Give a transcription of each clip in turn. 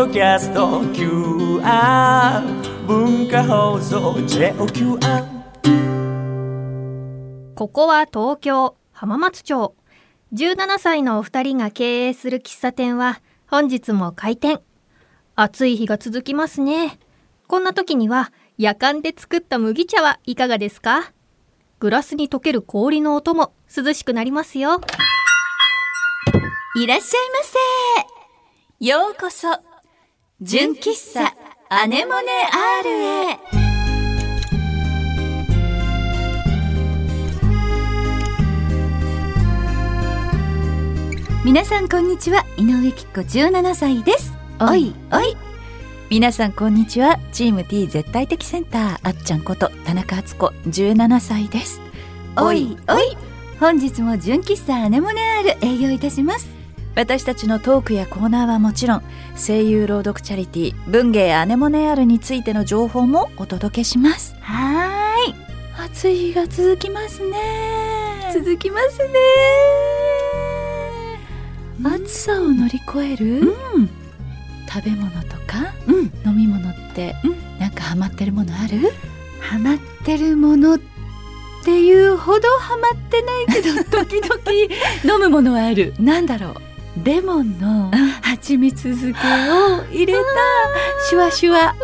ドキャスト QR 文化放送 JOQR ここは東京浜松町。17歳のお二人が経営する喫茶店は本日も開店。暑い日が続きますね。こんな時には夜間で作った麦茶はいかがですか？グラスに溶ける氷の音も涼しくなりますよ。いらっしゃいませ。ようこそ、純喫茶アネモネ R へ。皆さんこんにちは、井上きっ子17歳です。おいおい。皆さんこんにちは、チーム T 絶対的センターあっちゃんこと田中敦子17歳です。おいおい。本日も純喫茶アネモネ R 営業いたします。私たちのトークやコーナーはもちろん声優朗読チャリティー文芸アネモネアルについての情報もお届けします。はーい。暑い日が続きますね。続きますね。暑さを乗り越える、うん、食べ物とか、うん、飲み物って、うん、なんかハマってるものある？ハマってるものっていうほどハマってないけど時々 飲むものはある。なんだろう？レモンの蜂蜜漬けを入れたシュワシュワ。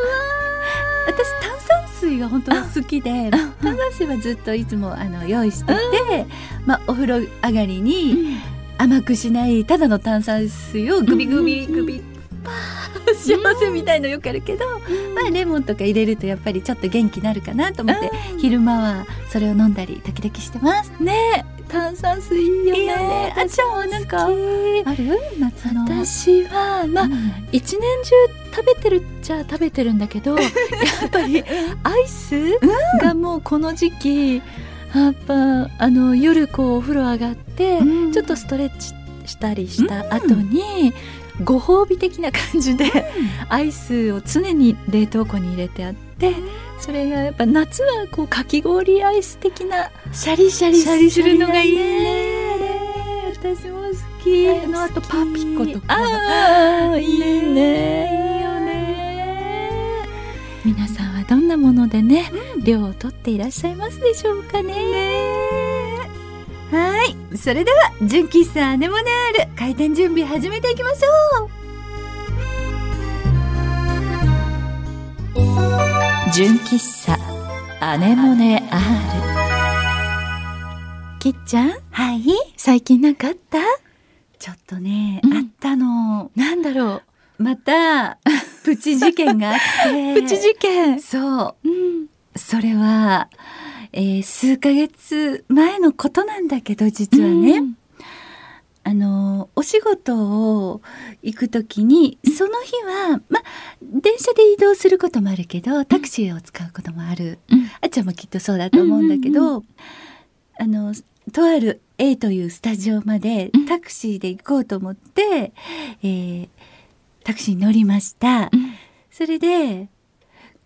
私炭酸水が本当に好きで炭酸水はずっといつもあの用意してて、まあ、お風呂上がりに甘くしないただの炭酸水をグビグビグビパー。幸せみたいのよくあるけど、まあ、レモンとか入れるとやっぱりちょっと元気になるかなと思って昼間はそれを飲んだり時々してます。ね炭酸水いいよね。あちゃんはなんかある？夏の。私はまあ、うん。一年中食べてるっちゃ食べてるんだけど やっぱりアイスがもうこの時期やっぱあの夜こうお風呂上がって、うん。ちょっとストレッチしたりした後に、ご褒美的な感じで、アイスを常に冷凍庫に入れてあって、それがやっぱ夏はこうかき氷アイス的なシャリシャリシャリするのがいいね。私も好き。あのあとパピコとかああ、いいね。ねいいよね。皆さんはどんなものでね、量を取っていらっしゃいますでしょうかねはい。それでは、純喫茶アネモネアール、開店準備始めていきましょう。純喫茶アネモネアール。きっちゃん？はい？最近なんかあった？ちょっとね、うんあったの。なんだろまた、プチ事件があって。う プチ事件そう。うんそれは、えー数ヶ月前のことなんだけど実はね、うん。あのお仕事を行く時にその日はま電車で移動することもあるけどタクシーを使うこともある、うん。あっちゃんもきっとそうだと思うんだけど、うあのとある A というスタジオまでうん。タクシーで行こうと思って、えータクシーに乗りました。うん。それで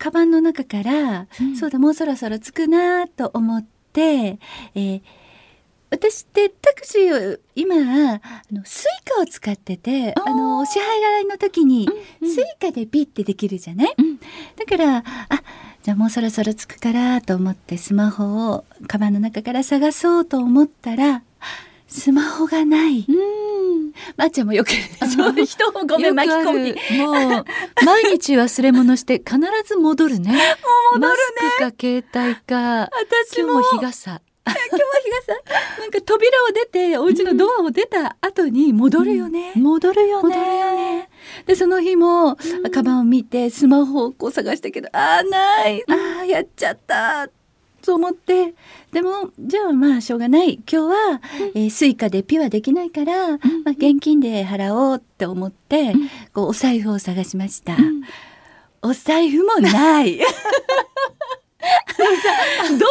カバンの中から、うん。そうだもうそろそろ着くなと思って、えー私ってタクシーを今あのスイカを使っててあのお支払いの時にうんスイカでピッてできるじゃない、うん。だからあじゃあもうそろそろ着くからと思ってスマホをカバンの中から探そうと思ったらスマホがない。うん。まっちゃんもよくやるでしょ。人をごめん巻き込みもう毎日忘れ物して必ず戻るね。戻るね。マスクか携帯か。私も。今日も日傘。今日は日傘？なんか扉を出てお家のドアを出た後に戻るよね、戻るよね。戻るよね。でその日も、カバンを見てスマホをこう探したけどあーない。あーやっちゃったと思ってでもじゃあまあしょうがない。今日は、えースイカでピュアできないから、まあ、現金で払おうって思って、ん。こうお財布を探しました、ん。お財布もない。どちらか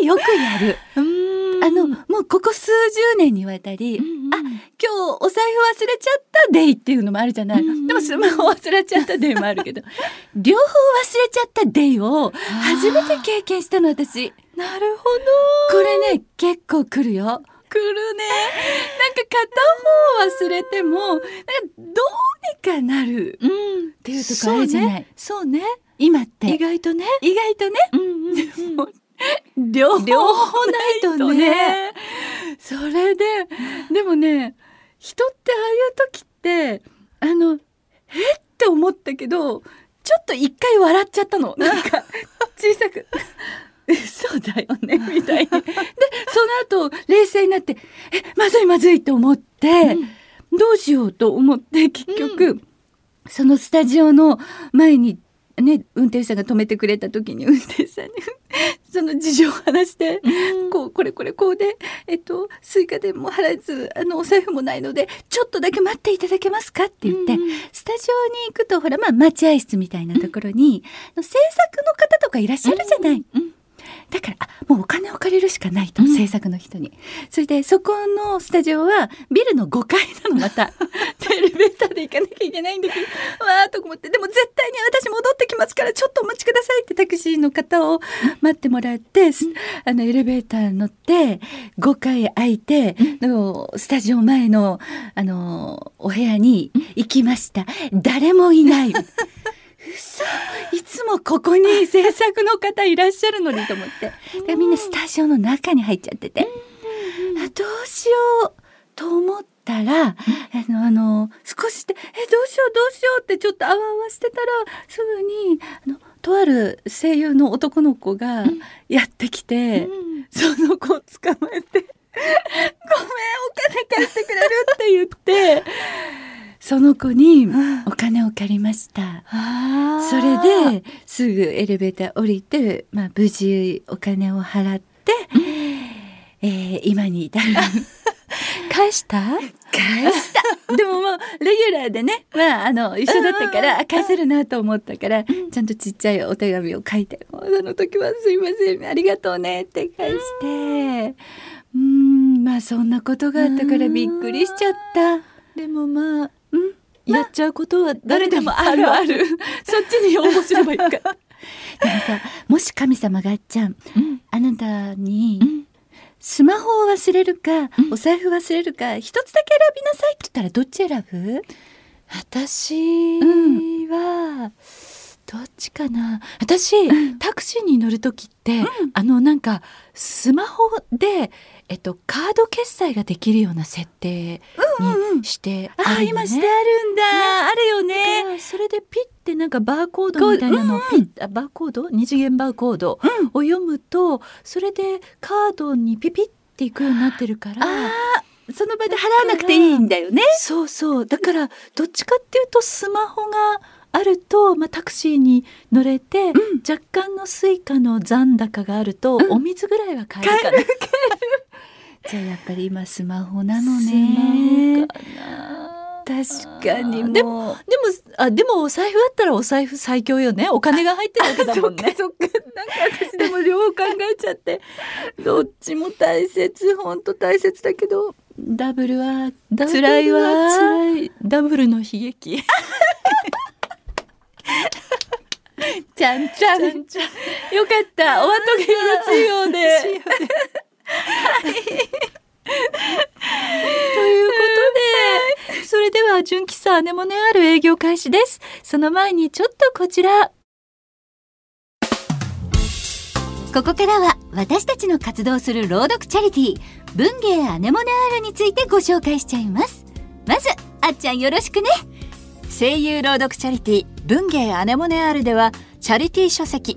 はよくやる。うんあのもうここ数十年にわたり、うんあ今日お財布忘れちゃったデイっていうのもあるじゃない、うんでもスマホ忘れちゃったデイもあるけど 両方忘れちゃったデイを初めて経験したの私。なるほこれね結構来るよ。来るね。なんか片方忘れてもなんかどうにかなるうん。っていうとこあるじゃない、そうね。今って。意外とね。意外とね。うんうんうん 両方ないとね。それででもね人ってああいう時ってあのえって思ったけどちょっと一回笑っちゃったの。なんか 小さく。そうだよね みたいに。でその後冷静になってえまずいまずいと思って、どうしようと思って結局、そのスタジオの前にね運転手さんが止めてくれた時に 運転手さんにその事情を話して、こうこれこれこうでえっとスイカでも払えずあのお財布もないのでちょっとだけ待っていただけますかって言って、うんスタジオに行くとほらまあ待合室みたいなところに、制作の方とかいらっしゃるじゃない。うんだからあもうお金を借りるしかないと、うん。制作の人に。それでそこのスタジオはビルの5階なのまた。で エレベーターで行かなきゃいけないんだけどわーと思って。でも絶対に私戻ってきますからちょっとお待ちくださいってタクシーの方を待ってもらって、すあのエレベーター乗って5階空いて、のスタジオ前のあのお部屋に行きました。誰もいない。嘘 いつもここに制作の方いらっしゃるのにと思って。でみんなスタジオの中に入っちゃってて、あどうしようと思ったら、あのあの少しで「えどうしようどうしよう」ってちょっとあわあわしてたらすぐにあのとある声優の男の子がやってきて、その子を捕まえて「ごめんお金貸してくれる」って言ってその子にお金を借りました。それですぐエレベーター降りて、まあ、無事お金を払って、えー今に至る。返した？返した。でももうレギュラーでね、まあ、あの一緒だったからあ返せるなと思ったからちゃんとちっちゃいお手紙を書いて「もうその時はすいませんありがとうね」って返して。うーんまあそんなことがあったからびっくりしちゃった。でもまあうん？やっちゃうことは誰でもあるある そっちに応募すればいいか。でもさもし神様があっちゃんうん。あなたに、うん。スマホを忘れるか、うん。お財布忘れるか一つだけ選びなさいって言ったらどっち選ぶ？私は、どっちかな？私、タクシーに乗る時って、あのなんかスマホで、えっと、カード決済ができるような設定にしてあるよね、今してあるんだ、あるよだねそれでピッてなんかバーコードみたいなのをピッ、あバーコード？二次元バーコードを読むとそれでカードにピピッていくようになってるからその場で払わなくていいんだよね。そうそう。だからどっちかっていうとスマホがあると、まあ、タクシーに乗れて、若干のスイカの残高があると、お水ぐらいは買えるかな。じゃあやっぱり今スマホなのスね確かにでもでもあでもお財布あったらお財布最強よね。お金が入ってるわけだもんね。そっかなんか私でも両方考えちゃって。どっちも大切。本当大切だけど。ダブルは辛いわ。は辛い。ダブルの悲劇。ちゃんちゃん。よかった。お後がよ。ろしいようで ということで、それでは純喫茶アネモネある営業開始です。その前にちょっとこちら。ここからは私たちの活動する朗読チャリティー文芸アネモネアールについてご紹介しちゃいますまずあっちゃんよろしくね声優朗読チャリティー文芸アネモネアールではチャリティー書籍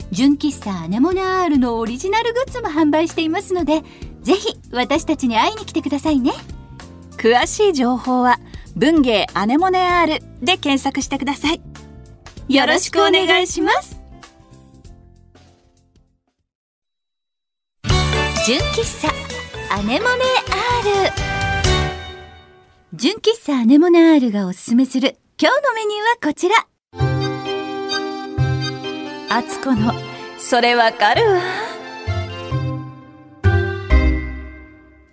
純喫茶アネモネアールのオリジナルグッズも販売していますのでぜひ私たちに会いに来てくださいね。詳しい情報は文芸アネモネアールで検索してください。よろしくお願いします。純喫茶アネモネアール。純喫茶アネモネアールがおすすめする今日のメニューはこちら。あつこのそれわかるわ。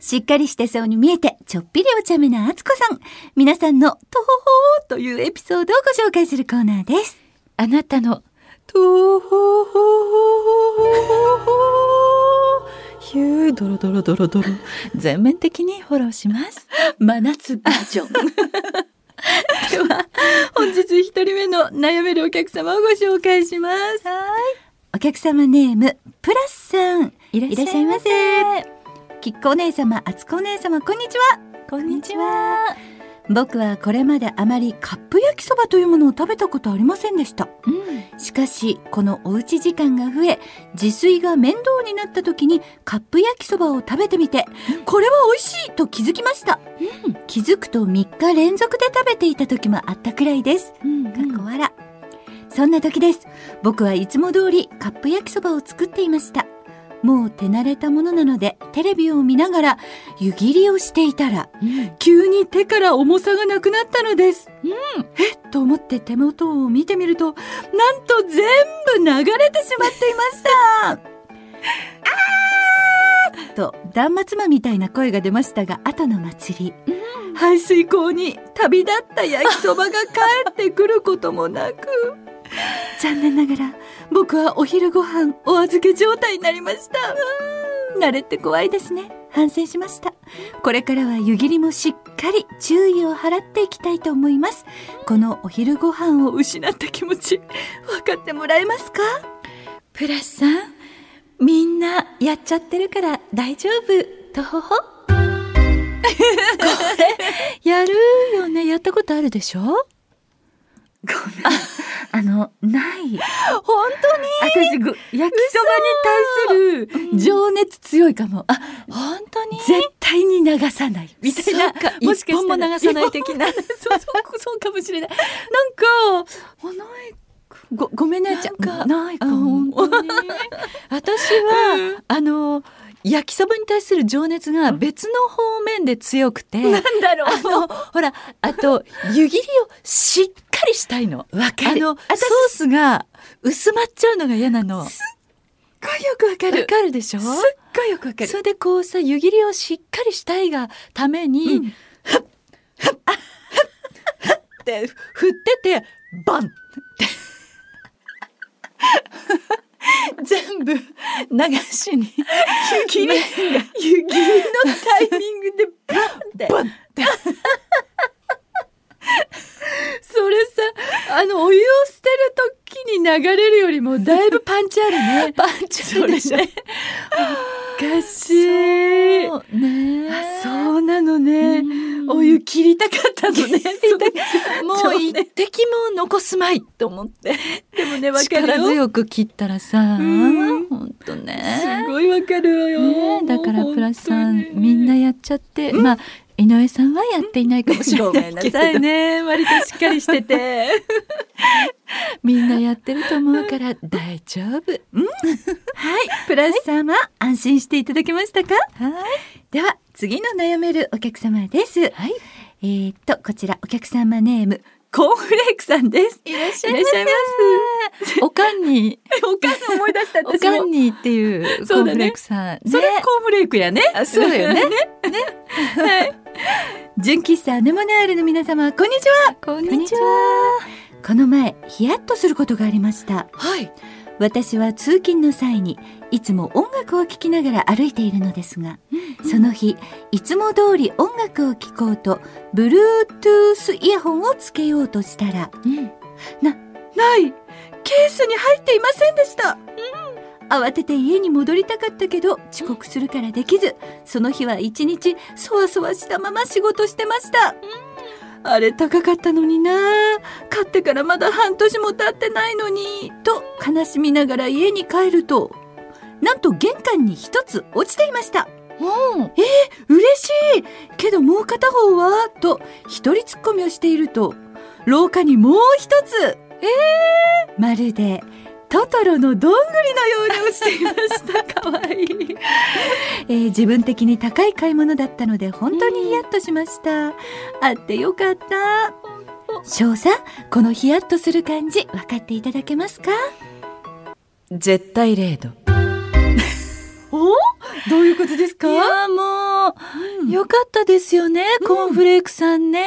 しっかりしてそうに見えてちょっぴりお茶目なあつこさん。皆さんのとほほーというエピソードをご紹介するコーナーです。あなたのとほほほほヒュードロドロドロドロ。全面的にフォローします。真夏バージョン では本日一人目の悩めるお客様をご紹介します。お客様ネームプラスさん。いらっしゃいませ。きっこお姉様あつこお姉様こんにちは。こんにちは僕はこれまであまりカップ焼きそばというものを食べたことありませんでした。うん。しかしこのおうち時間が増え自炊が面倒になった時にカップ焼きそばを食べてみてこれは美味しいと気づきました、気づくと3日連続で食べていた時もあったくらいです。うん。かっこ笑。そんな時です。僕はいつも通りカップ焼きそばを作っていましたもう手慣れたものなのでテレビを見ながら湯切りをしていたら急に手から重さがなくなったのです、えっと思って手元を見てみるとなんと全部流れてしまっていました。あー！と断末魔みたいな声が出ましたが後の祭り、排水溝に旅立った焼きそばが帰ってくることもなく。残念ながら僕はお昼ご飯お預け状態になりました。慣れって怖いですね。反省しました。これからは湯切りもしっかり注意を払っていきたいと思います。このお昼ご飯を失った気持ち分かってもらえますか？プラスさんみんなやっちゃってるから大丈夫？とほほ？これやるよね。やったことあるでしょ？あのない。本私ご焼きそばに対する情熱強いかも。あ当に本当に？絶対に流さない。みたいな。もしか。したら一本も流さない的な。そうそうそうかもしれない。なんかあない。ごごめんね。ちゃんなんかないかも。当に？私は、あの焼きそばに対する情熱が別の方面で強くて、なんだろあのほらあと湯切りをしっかりしたいの。わかる。あのソースが薄まっちゃうのが嫌なの。わすっごいよくわかる。かるでしょ？すっごいよくわかる。それでこうさ湯切りをしっかりしたいがために、うん。ふっふっふっって振っててバンって全部流しに。湯切り湯切りのタイミングでバンって。バンって。それさあのお湯を捨てる時に流れるよりもだいぶパンチあるね。パンチあるでしょおかしい。ね。あそうなのね。うん。お湯切りたかったのね。もう一滴も残すまいと思って。でもね力よ。強く切ったらさ。ん。本当ねすごいわかるわよ、ね。だからプラスさんみんなやっちゃって、まあ井上さんはやっていないかもしれごない。けどめんね。割としっかりしてて。みんなやってると思うから大丈夫。はい。プラス様、安心していただけましたか？はい。では次の悩めるお客様です。はい。えー、っとこちらお客様ネームコーンフレークさんです。いらっしゃいます。おかんに。おかん思い出したおかんにっていうコーンフレークさん。ねそれコーンフレークやね。あそうだよ ね。はい。純喫茶アネモネアールの皆様こんにちは。こんにちは。この前ヒヤッとすることがありました。はい。私は通勤の際にいつも音楽を聴きながら歩いているのですが、その日いつも通り音楽を聴こうと Bluetooth イヤホンをつけようとしたらうん。ない!ケースに入っていませんでした、慌てて家に戻りたかったけど遅刻するからできずその日は一日そわそわしたまま仕事してました、あれ高かったのにな買ってからまだ半年も経ってないのにと悲しみながら家に帰るとなんと玄関に一つ落ちていました。もう嬉しい。けどもう片方はと一人突っ込みをしていると廊下にもう一つ。えー、まるでトトロのどんぐりのように落ちていました。かわい。い、えー自分的に高い買い物だったので本当にヒヤッとしました、あってよかった。少佐このヒヤッとする感じ分かっていただけますか？絶対0度お？どういうことですか？いやもう、よかったですよね、コーンフレークさんね。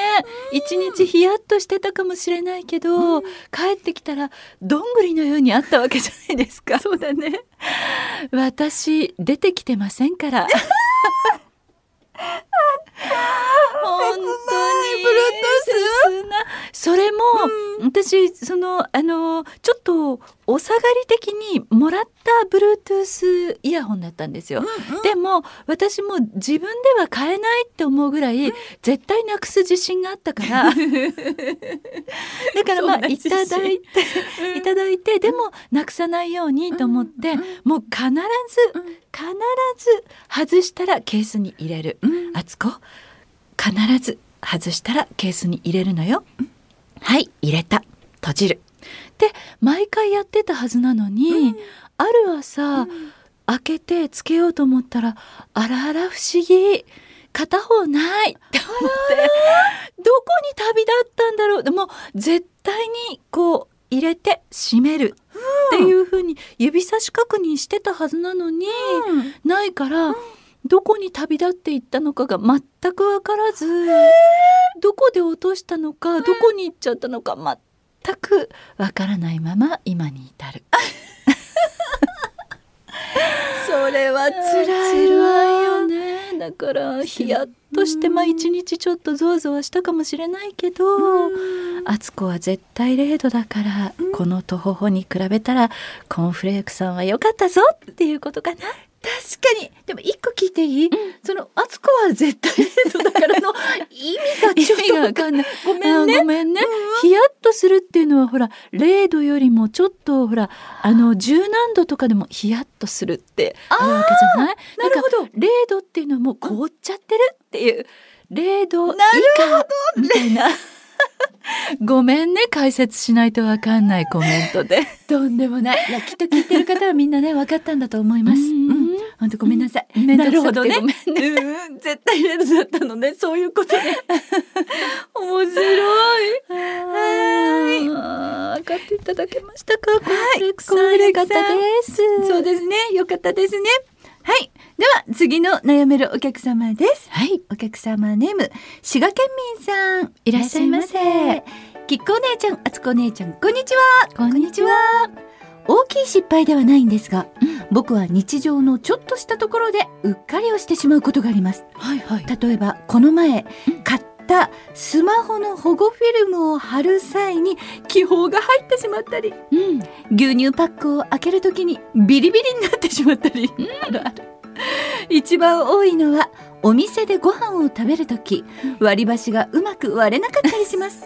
一、日ヒヤッとしてたかもしれないけど、帰ってきたらどんぐりのようにあったわけじゃないですか。そうだね。私出てきてませんから 本当に。切なそれも、私そのあのちょっとお下がり的にもらった Bluetooth イヤホンだったんですよ、でも私も自分では買えないって思うぐらい、絶対なくす自信があったから。だからまあいただいていただいてでもなくさないようにと思って、もう必ず必ず外したらケースに入れる、あつこ必ず外したらケースに入れるのよ、はい入れた。閉じる。で毎回やってたはずなのに、ある朝、開けてつけようと思ったらあらあら不思議。片方ないって思って。どこに旅立ったんだろう。でも絶対にこう入れて閉める。っていう風に指差し確認してたはずなのに、ないから、どこに旅立っていったのかが全く分からず、どこで落としたのかどこに行っちゃったのか全く分からないまま今に至る。それは辛いよね。だからヒヤッとしてまあ一日ちょっとゾワゾワしたかもしれないけど敦子は絶対0度だから、このとほほに比べたらコーンフレークさんは良かったぞっていうことかな。確かに。でも一個聞いていい、そのあつこは絶対0度だからの 意味がちょっとかんない。ごめんね。あごめんね。ヒヤッとするっていうのはほら0度よりもちょっとほらあの十何度とかでもヒヤッとするってあるわけじゃない？なるほど。0度っていうのはもう凍っちゃってるっていう。0度以下みたいな。ごめんね解説しないとわかんないコメントで。とんでもない。いやきっと聞いてる方はみんなね分かったんだと思います。うん本当ごめんなさい、面倒くさくてなるほどね。ね。うん絶対0度だったのねそういうことね。面白い。はい。分かっていただけましたか？コーンフレークさん、コーンフレーよかったです。そうですね。よかったですね。はい。では次の悩めるお客様です。はい。お客様ネーム滋賀県民さん。いらっしゃいませ。きっこお姉ちゃんあつこお姉ちゃんこんにちは。こんにちは大きい失敗ではないんですが、僕は日常のちょっとしたところでうっかりをしてしまうことがあります。はいはい。例えばこの前買ったスマホの保護フィルムを貼る際に気泡が入ってしまったりうん。牛乳パックを開けるときにビリビリになってしまったり、あるある。一番多いのはお店でご飯を食べるとき割り箸がうまく割れなかったりします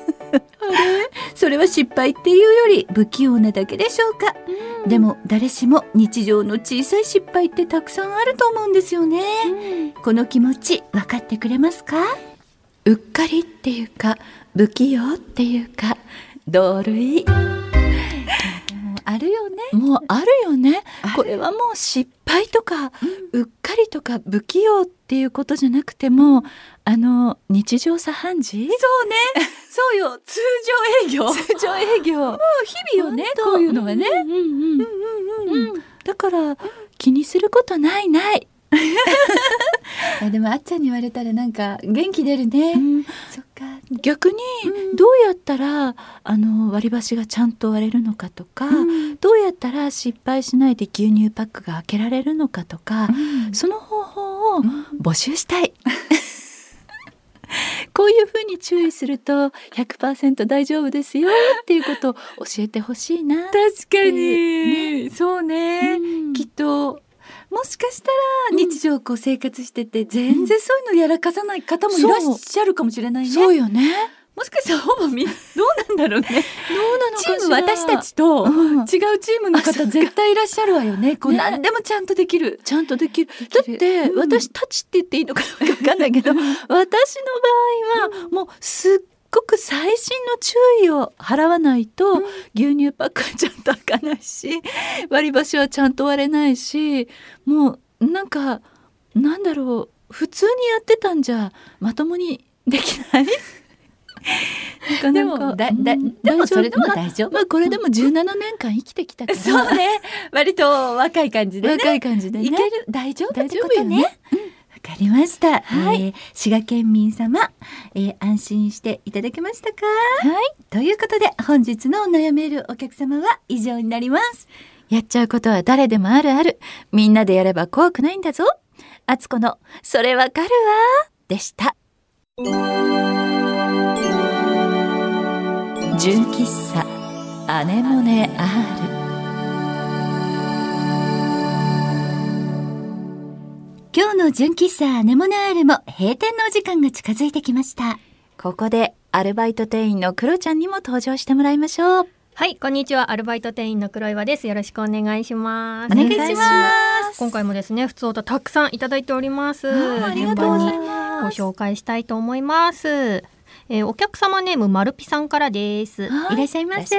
それは失敗っていうより不器用なだけでしょうか、でも誰しも日常の小さい失敗ってたくさんあると思うんですよね、この気持ち分かってくれますか？うっかりっていうか、不器用っていうか、同類。あるよね。もうあるよね。これはもう失敗とか、うっかりとか不器用っていうことじゃなくても、あの日常茶飯事？そうね。そうよ。通常営業。通常営業。日々よねこういうのはね、うんうんうん。うん。だから気にすることないない。あでもあっちゃんに言われたらなんか元気出るね、そっか。逆にどうやったら、あの割り箸がちゃんと割れるのかとか、どうやったら失敗しないで牛乳パックが開けられるのかとか、その方法を募集したい。こういうふうに注意すると100%大丈夫ですよっていうことを教えてほしいな。確かに。そうね、うん。きっともしかしたら日常こう生活してて全然そういうのやらかさない方もいらっしゃるかもしれないね、そうよね。もしかしたらほぼみ どうなんだろうね。どうなのチーム私たちとうん。違うチームの方絶対いらっしゃるわよね。こうね。何でもちゃんとできる。ちゃんとできる。だって、うん。私たちって言っていいのかわかんないけど私の場合はもうすっごく細心の注意を払わないと、牛乳パックはちゃんと開かないし割り箸はちゃんと割れないしもうなんかなんだろう普通にやってたんじゃまともにできない。でもだだうんでもそれでもまあ大丈夫。まあこれでも17年間生きてきたから。そうね。割と若い感じでね。若い感じでね。いける？大丈夫って大丈ことね。夫よね。わかりました、はいえー滋賀県民様、えー安心していただけましたか？はいということで本日のお悩めるお客様は以上になりますやっちゃうことは誰でもあるある。みんなでやれば怖くないんだぞ。あつこの、それわかるわ。でした。純喫茶、アネモネ R。今日の純喫茶アネモネアールも閉店のお時間が近づいてきましたここで、アルバイト店員のクロちゃんにも登場してもらいましょう。はい、こんにちは。アルバイト店員の黒岩です。よろしくお願いします。お願いします今回もですね、普通とたくさんいただいております。ありがとうございます。紹介したいと思います。えーお客様ネームまるぴさんからです。いらっしゃいませ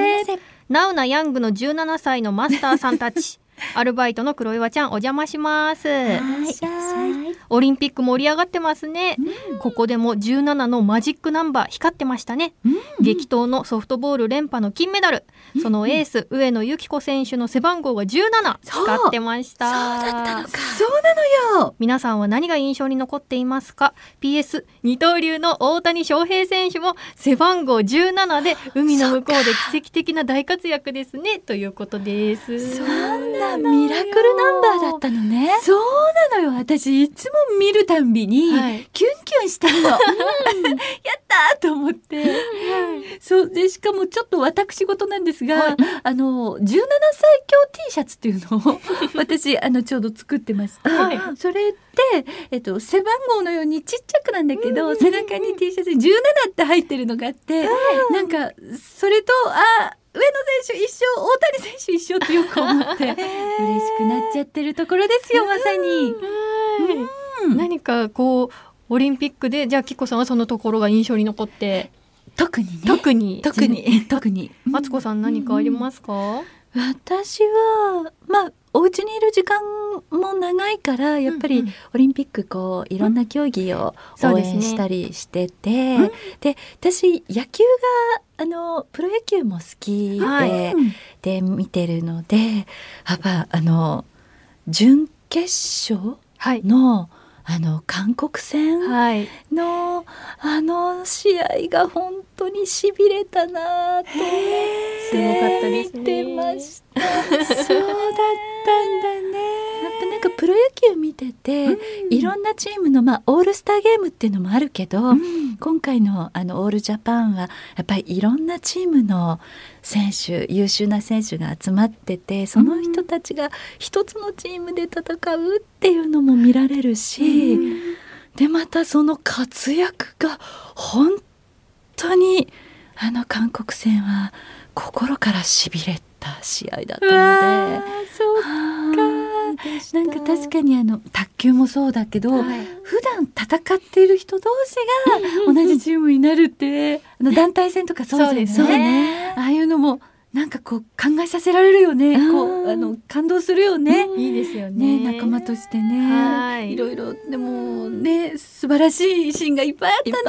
ナウなヤングの17歳のマスターさんたち。アルバイトの黒岩ちゃんお邪魔します。はいオリンピック盛り上がってますね。ここでも17のマジックナンバー光ってましたね。激闘のソフトボール連覇の金メダル。そのエース上野由岐子選手の背番号が17光ってました。そうだったのか。そうなのよ皆さんは何が印象に残っていますか？PS 二刀流の大谷翔平選手も背番号17で海の向こうで奇跡的な大活躍ですねということです。そんなミラクルナンバーだったのね。そうなのよ。私いつも見るたんびに、はい。キュンキュンしてるの、やったーと思って、そうでしかもちょっと私事なんですが、はい。あの17歳強 T シャツっていうのを 私あのちょうど作ってまして、はい。それって、えっと、背番号のようにちっちゃくなんだけど、背中に T シャツに17って入ってるのがあって、なんかそれとあ上野選手一緒大谷選手一緒ってよく思って 嬉しくなっちゃってるところですよまさに。うん。何かこうオリンピックでじゃあキコさんはそのところが印象に残って。特にね。特に。特に。特に。マツコさん何かありますか？私はまあお家にいる時間も長いからやっぱりうんうん。オリンピックこういろんな競技を応援したりしてて、で私野球があのプロ野球も好きで、はい。で見てるのでやっぱあの準決勝はい。のあの韓国戦はい。のあの試合が本当にしびれたなと思ってすごかったですね。見てました。そうてて、いろんなチームのまあオールスターゲームっていうのもあるけど、今回のあのオールジャパンはやっぱりいろんなチームの選手優秀な選手が集まっててその人たちが一つのチームで戦うっていうのも見られるし、でまたその活躍が本当にあの韓国戦は心からしびれた試合だったので。なんか確かにあの卓球もそうだけど、普段戦っている人同士が同じチームになるって、あの団体戦とかそうじゃない？ですね。ああいうのもなんかこう考えさせられるよね、うん。こうあの感動するよね。いいですよね。ね、仲間としてね、はい。いろいろでもね素晴らしいシーンがいっぱいあったね。いっ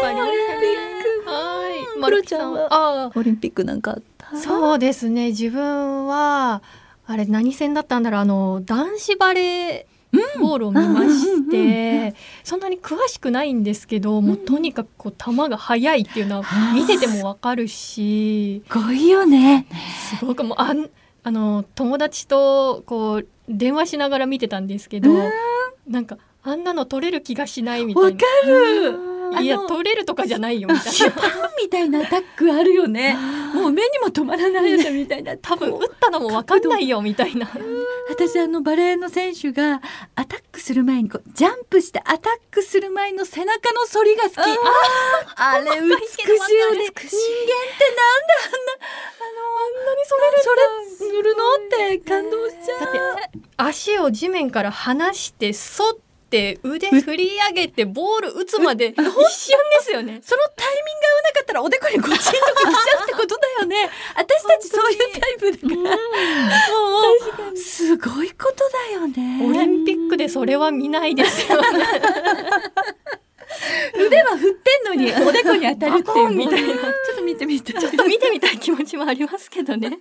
ぱいあった。オリンピック。はい。まるきさんは？あオリンピックなんかあった？あそうですね。自分はあれ何戦だったんだろう。あの男子バレーボールを見まして、そんなに詳しくないんですけど、もうとにかくこう球が速いっていうのは見ててもわかるし、すごいよね。すごくもうあんあの友達とこう電話しながら見てたんですけど、なんかあんなの取れる気がしないみたいな。わかる。いや取れるとかじゃないよみたいシュパンみたいなアタックあるよね。な。もう目にも止まらないやつみたいな。多分打ったのも分かんないよみたいな。私あのバレーの選手がアタックする前にこうジャンプしてアタックする前の背中の反りが好き。あれ美しいよね。人間ってなんであんなあのあんなにそれるそれ塗るの？って感動しちゃう。だって足を地面から離して反って腕振り上げてボール打つまで一瞬ですよね。そのタイミングが合わなかったらおでこにゴチンとか来ちゃうってことだよね。私たちそういうタイプだから、もうすごいことだよね。オリンピックでそれは見ないですよね。腕は振ってんのにおでこに当たるっていうみたいな。ちょっと見てみたい。ちょっと見てみたい気持ちもありますけどね。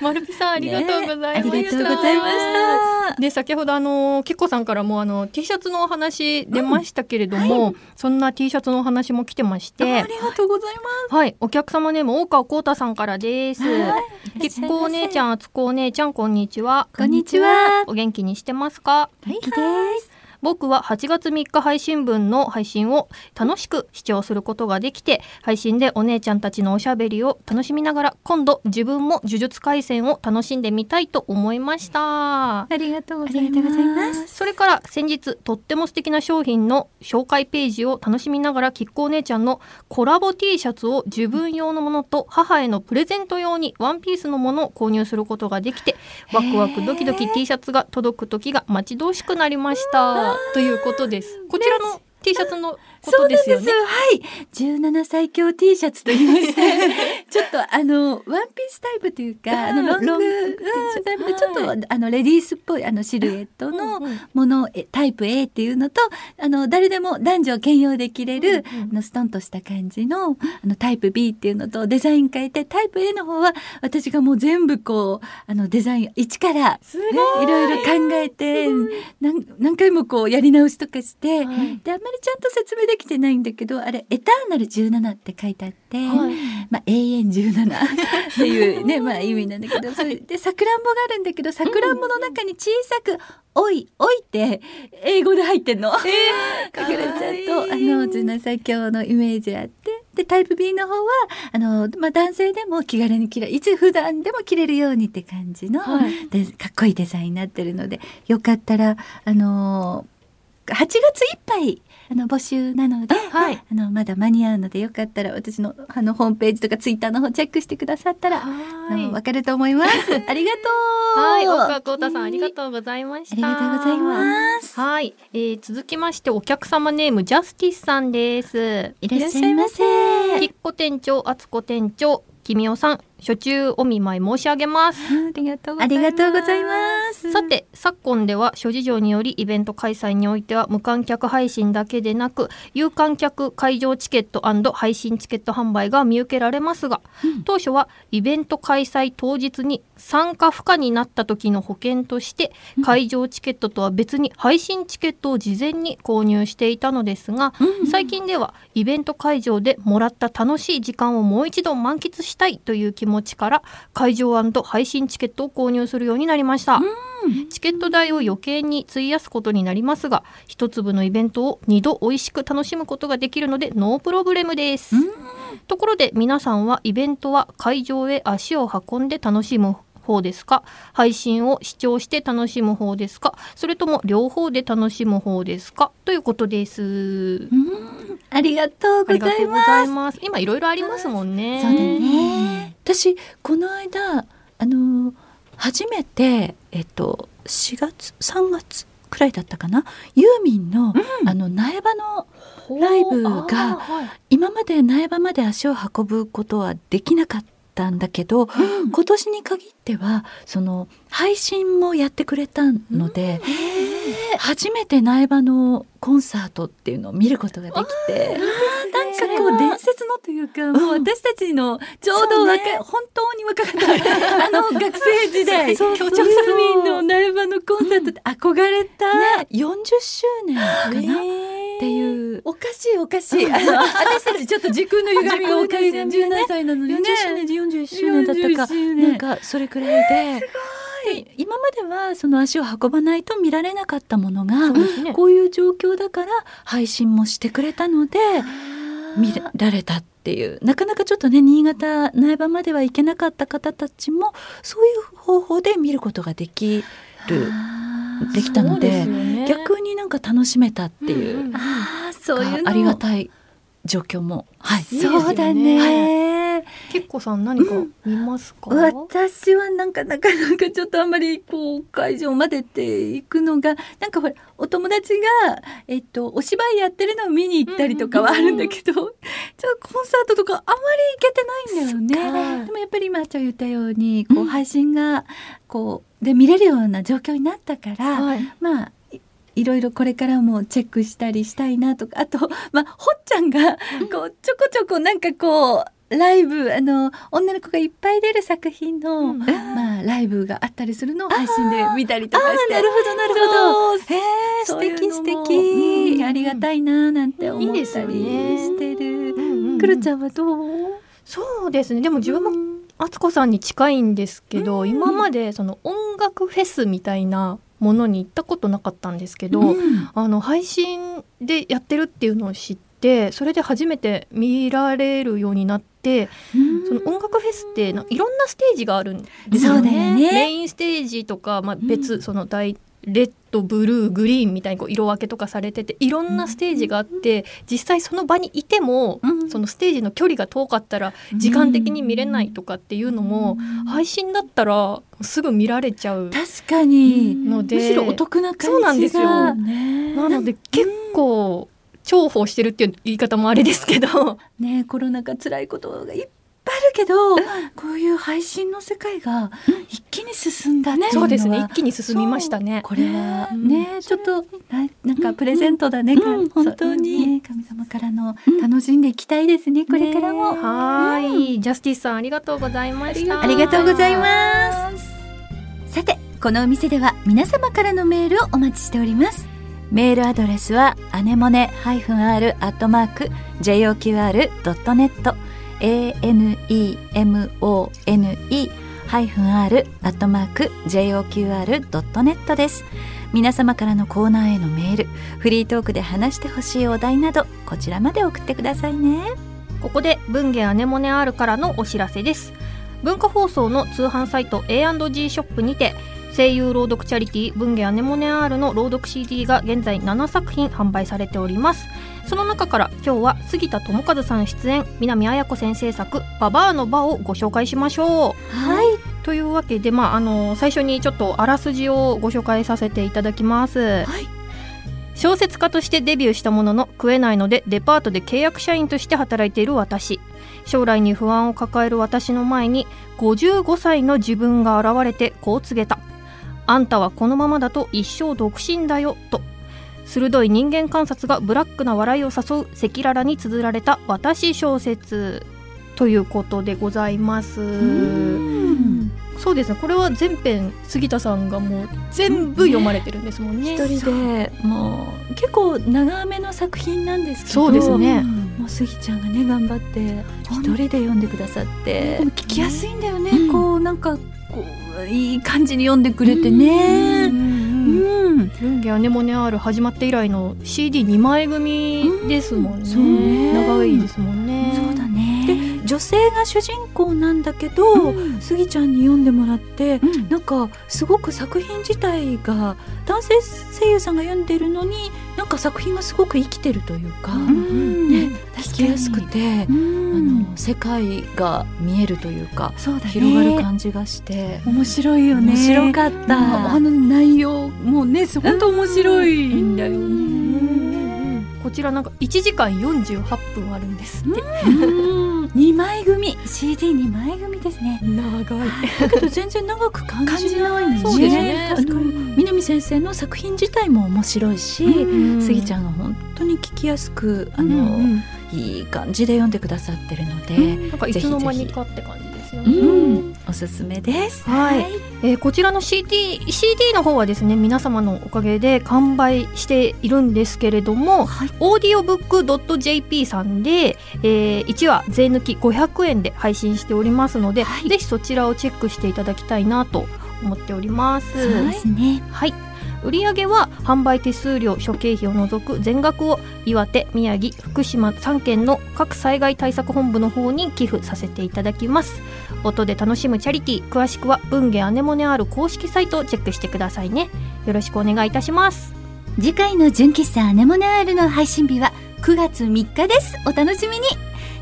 マルピさんありがとうございました。ねありがとうございましたで先ほどあのけっこさんからもあの T シャツのお話出ましたけれども、そんな T シャツのお話も来てましてあり。がとうございまはい、お客様ネーム大川幸太さんからです。はいきっこお姉ちゃん、あつこお姉ちゃん、こんにちは。こんにちは。お元気にしてますか？す元気です僕は8月3日配信分の配信を楽しく視聴することができて配信でお姉ちゃんたちのおしゃべりを楽しみながら今度自分も呪術廻戦を楽しんでみたいと思いました。ありがとうございます。それから先日とっても素敵な商品の紹介ページを楽しみながらきっこお姉ちゃんのコラボ T シャツを自分用のものと母へのプレゼント用にワンピースのものを購入することができてワクワクドキドキ T シャツが届く時が待ち遠しくなりましたということです。こちらの T シャツのことですよね。はい。17歳強 T シャツと言いまして、ちょっとあのワンピースタイプというか、あのロングロングうんタイプ。でちょっと、あのレディースっぽいあのシルエットのうんうんものえタイプ A っていうのと、あの誰でも男女兼用で着れる、うんうんあのストンとした感じのあのタイプ B っていうのとデザイン変えてタイプ A の方は私がもう全部こうあのデザイン一からい。ろいろ考えて何何回もこうやり直しとかして、はい。であんまりちゃんと説明できてないんだけどあれ「エターナル17」って書いてあって、はい。まあ、永遠17 っていうね、まあ、意味なんだけどそれでさくらんぼがあるんだけどさくらんぼの中に小さく「おいおい」って英語で入ってんの。書かれちゃうとあの17歳強のイメージあって。でタイプ B の方はあの、まあ、男性でも気軽に着れいつ普段でも着れるようにって感じの、はい。でかっこいいデザインになってるのでよかったらあの8月いっぱいあの募集なので、はいあのまだ間に合うのでよかったら私のあのホームページとかツイッターの方チェックしてくださったら、あのわかると思います。ありがとう。はい、大川幸太さんありがとうございました。ありがとうございます。はい、えー、続きましてお客様ネームジャスティスさんです。いらっしゃいませ。きっこ店長、あつこ店長、きみおさん、初中お見舞い申し上げ ます。ありがとうございます。さて昨今では諸事情によりイベント開催においては無観客配信だけでなく有観客会場チケット配信チケット販売が見受けられますが、当初はイベント開催当日に参加不可になった時の保険として会場チケットとは別に配信チケットを事前に購入していたのですが、最近ではイベント会場でもらった楽しい時間をもう一度満喫したいという気持ちから会場配信チケットを購入するようになりました。チケット代を余計に費やすことになりますが一粒のイベントを2度美味しく楽しむことができるのでノープロブレムです。ところで皆さんはイベントは会場へ足を運んで楽しむ方ですか？配信を視聴して楽しむ方ですか？それとも両方で楽しむ方ですか？ということです。ありがとうあございりがとうごます。ざいます。今いろいろありますもんね。そうだね。私この間あの初めてえっと4月3月くらいだったかな？ユーミンの、あの苗場のライブがはい今まで苗場まで足を運ぶことはできなかったんだけど、今年に限ってはその配信もやってくれたので、初めて苗場のコンサートっていうのを見ることができて。なんかこう伝説のというか、もう私たちのちょうど若い、本当に若かった あの学生時代、そう。そう。ユーミンの苗場のコンサートって憧れた。40周年かな、っていうおかしいおかしい。私たちちょっと時空の歪みがおかしい。17歳なのに40ね。周年で41周年だったか40なんかそれくらいでで今まではその足を運ばないと見られなかったものが、ねこういう状況だから配信もしてくれたので見られたっっていうなかなかちょっとね新潟苗場までは行けなかった方たちもそういう方法で見ることができるできたので、ね、逆になんか楽しめたっていう、うんうん、あそういうありがたい状況も、はい、そうだね、はい、結構さん何か見ますか、うん、私はなんかなかなかちょっとあんまりこう会場までって行くのがなんかほらお友達がえっとお芝居やってるのを見に行ったりとかはあるんだけど、うんうんうん、ちょっとコンサートとかあんまり行けてないんだよね。でもやっぱり今ちょ言ったようにこう配信がこうで見れるような状況になったから、はい、まあいろいろこれからもチェックしたりしたいなとかあと、まあ、ほっちゃんがこうちょこちょこなんかこうライブあの女の子がいっぱい出る作品の、うん、まあライブがあったりするのを配信で見たりとかして。なるほどなるほど。素敵素敵、うん、ありがたいななんて思ったりしてる、ね、くるちゃんはどう？そうですね。でも自分も敦子さんに近いんですけど、今までその音楽フェスみたいなものに行ったことなかったんですけど、うん、あの配信でやってるっていうのを知ってそれで初めて見られるようになって、うん、その音楽フェスっていろんなステージがあるんですよね。よね。メインステージとか、まあ、別、うん、その大レッドブルーグリーンみたいにこう色分けとかされてていろんなステージがあって実際その場にいてもそのステージの距離が遠かったら時間的に見れないとかっていうのも配信だったらすぐ見られちゃう確かに。のでむしろお得な感じそうなんですよ。なので結構重宝してるっていう言い方もあれですけど。ねコロナ禍辛いことがいっけど、うん、こういう配信の世界が一気に進んだね、そうですね。一気に進みましたね。これはね、ちょっとなんかプレゼントだね、うん、本当に、ね、神様からの楽しんでいきたいですね、これからも、はい、ジャスティスさんありがとうございました。ありがとうございます。さてこのお店では皆様からのメールをお待ちしております。メールアドレスはアネモネ -r アットマーク JOQR.net anemone-r-joqr.net です。皆様からのコーナーへのメール、フリートークで話してほしいお題など、こちらまで送ってくださいね。ここで文芸アネモネ R からのお知らせです。文化放送の通販サイト A&G ショップにて声優朗読チャリティー文芸アネモネ R の朗読 CD が現在7作品販売されておりますその中から今日は杉田智和さん出演南綾子先生作「ババアの場」をご紹介しましょう。はい。というわけで、まあ、あの最初にちょっとあらすじをご紹介させていただきます。はい。小説家としてデビューしたものの食えないのでデパートで契約社員として働いている私。将来に不安を抱える私の前に55歳の自分が現れてこう告げた「あんたはこのままだと一生独身だよ」と鋭い人間観察がブラックな笑いを誘う赤裸々に綴られた私小説ということでございます。そうですね。これは全編杉田さんがもう全部読まれてるんですもんね。一人で。もう結構長めの作品なんですけど。そうですね。もう杉ちゃんがね頑張って一人で読んでくださって。聞きやすいんだよね、うん、こうなんかこういい感じに読んでくれてね。うん文芸アネモネアール始まって以来の CD2 枚組ですもん。ね,、ね長いですもん。ねそうだねで女性が主人公なん。だけど、うん、スギちゃん。に読ん。でもらって、うん、なん。かすごく作品自体が男性声優さん。が読ん。でるのになん。か作品がすごく生きてるというか、うん、聞きやすくて、あの世界が見えるというかそうだ、ね、広がる感じがして面白いよね。面白かった、あの内容もね本当面白いんだよね。こちらなんか1時間48分あるんですって。2枚組。CD2 枚組ですね。長い。だけど全然長く感じないね。そうですね。南先生の作品自体も面白いしスギちゃんが本当に聞きやすくあの、うんうん、いい感じで読んでくださってるので、うん、なんかいつの間にかって感じですよね、うん、おすすめです。はい、はい、えー、こちらの CD, CD の方はですね皆様のおかげで完売しているんですけれども、はい、オーディオブックドット JP さんで、えー、1話税抜き500円で配信しておりますので、はい、ぜひそちらをチェックしていただきたいなと思っております。そうですね。はい売上は販売手数料諸経費を除く全額を岩手宮城福島3県の各災害対策本部の方に寄付させていただきます。音で楽しむチャリティー詳しくは文芸アネモネアール公式サイトをチェックしてくださいね。よろしくお願いいたします。次回の純喫茶アネモネアールの配信日は9月3日です。お楽しみに。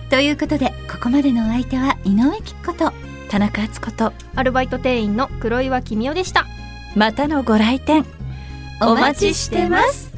ということでここまでのお相手は井上貴子と田中敦子とアルバイト店員の黒岩君代でした。またのご来店お待ちしてます。